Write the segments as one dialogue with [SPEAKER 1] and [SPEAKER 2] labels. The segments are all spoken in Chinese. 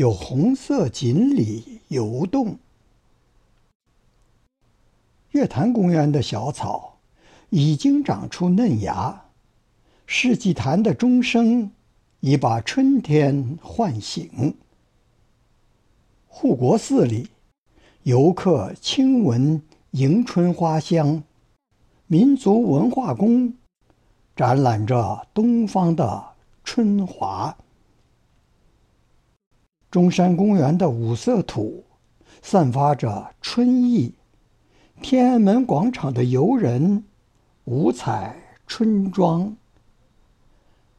[SPEAKER 1] 有红色锦鲤游动，月坛公园的小草已经长出嫩芽，世纪坛的钟声已把春天唤醒。护国寺里，游客轻闻迎春花香，民族文化宫展览着东方的春华。中山公园的五色土散发着春意，天安门广场的游人五彩春装，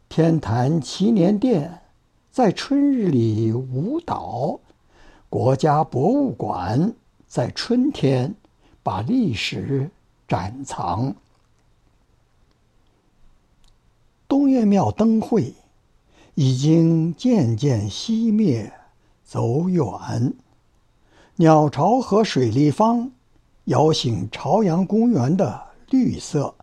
[SPEAKER 1] 天坛祈年殿在春日里舞蹈，国家博物馆在春天把历史展藏，东岳庙灯会已经渐渐熄灭。走远，鸟巢和水立方摇醒朝阳公园的绿色。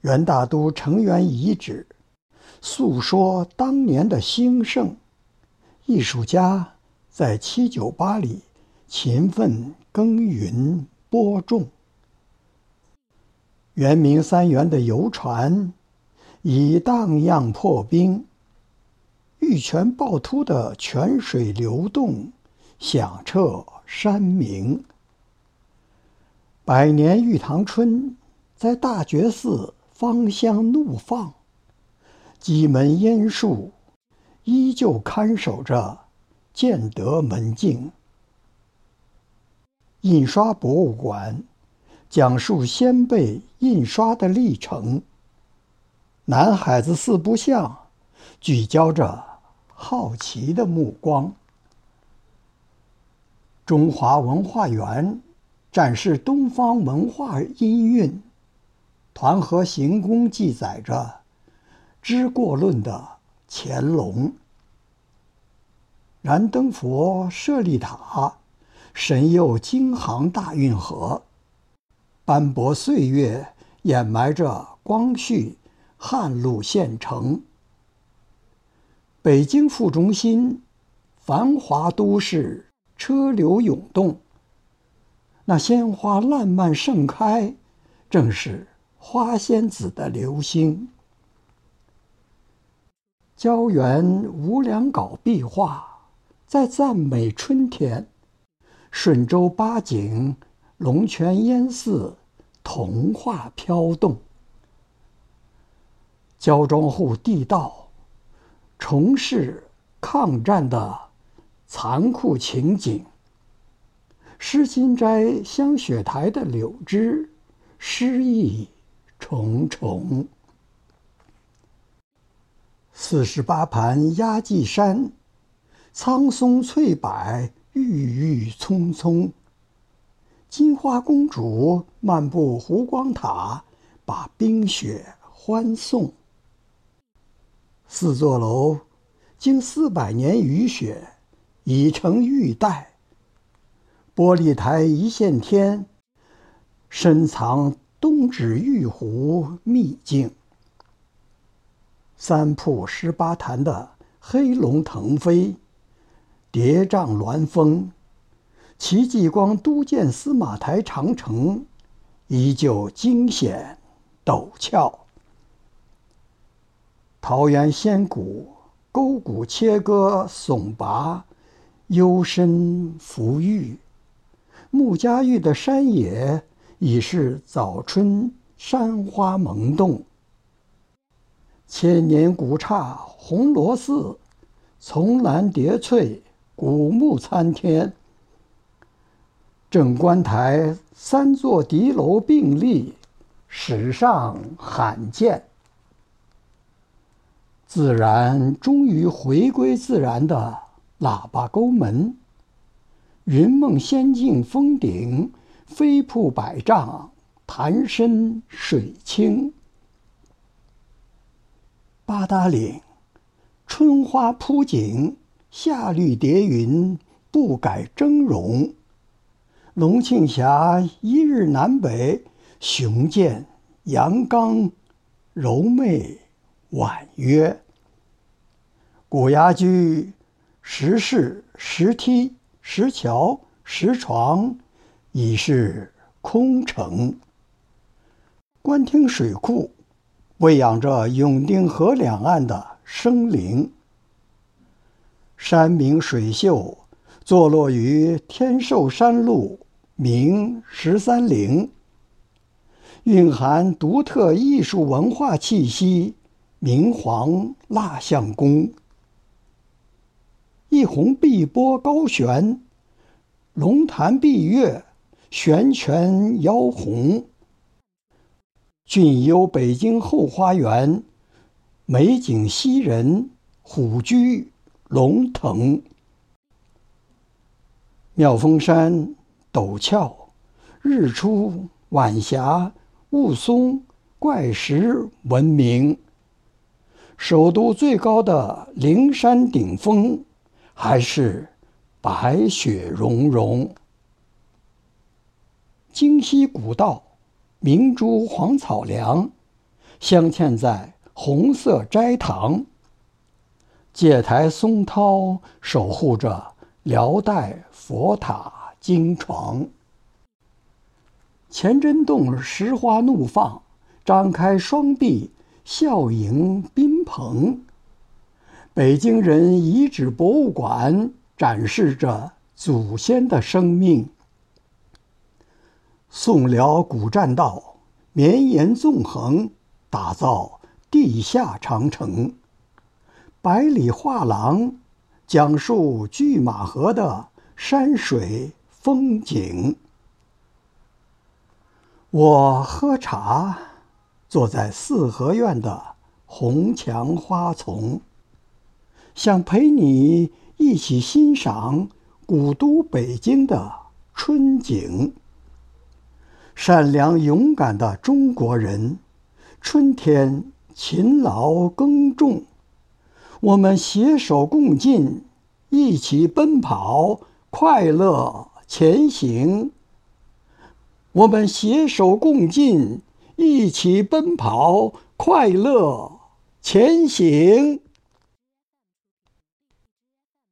[SPEAKER 1] 元大都城垣遗址诉说当年的兴盛，艺术家在七九八里勤奋耕耘播种。圆明三元的游船已荡漾破冰。玉泉趵突的泉水流动，响彻山明。百年玉堂春在大觉寺芳香怒放，几门烟树依旧看守着建德门径。印刷博物馆讲述先辈印刷的历程。南海子四不像聚焦着。好奇的目光。中华文化园展示东方文化音韵，团河行宫记载着知过论的乾隆。燃灯佛舍利塔神佑京杭大运河，斑驳岁月掩埋着光绪汉路县城。北京副中心，繁华都市，车流涌动。那鲜花烂漫盛开，正是花仙子的流星。胶原无量稿壁画，在赞美春天。顺州八景，龙泉烟寺，童话飘动。胶庄户地道。重视抗战的残酷情景。诗心斋香雪台的柳枝，诗意重重。四十八盘压髻山，苍松翠柏郁郁葱葱。金花公主漫步湖光塔，把冰雪欢送。四座楼，经四百年雨雪，已成玉带。玻璃台一线天，深藏东指玉壶秘境。三瀑十八潭的黑龙腾飞，叠嶂峦峰，戚继光督建司马台长城，依旧惊险陡峭。桃源仙谷，沟谷切割耸拔，幽深浮郁。穆家峪的山野已是早春山花萌动。千年古刹红螺寺，丛兰叠翠，古木参天。镇观台三座敌楼并立，史上罕见。自然终于回归自然的喇叭沟门。云梦仙境峰顶，飞瀑百丈，潭深水清。八达岭，春花铺锦，夏绿叠云，不改峥嵘。龙庆峡一日南北，雄健阳刚，柔媚婉约。古崖居，石室石梯。石桥、石床已是空城。官厅水库喂养着永定河两岸的生灵。山明水秀，坐落于天寿山路，名十三陵，蕴含独特艺术文化气息，明皇蜡像宫。红碧波高悬，龙潭碧月，悬泉妖红。俊幽北京后花园，美景吸人，虎踞龙腾。妙峰山陡峭，日出晚霞雾凇，怪石闻名。首都最高的灵山顶峰。还是白雪融融。京西古道，明珠黄草梁，镶嵌在红色斋堂。戒台松涛守护着辽代佛塔经床。乾真洞石花怒放，张开双臂，笑迎宾朋。北京人遗址博物馆展示着祖先的生命。宋辽古栈道绵延纵横，打造地下长城。百里画廊讲述拒马河的山水风景。我喝茶，坐在四合院的红墙花丛。想陪你一起欣赏古都北京的春景。善良勇敢的中国人，春天勤劳耕种，我们携手共进，一起奔跑，快乐前行。我们携手共进，一起奔跑，快乐前行。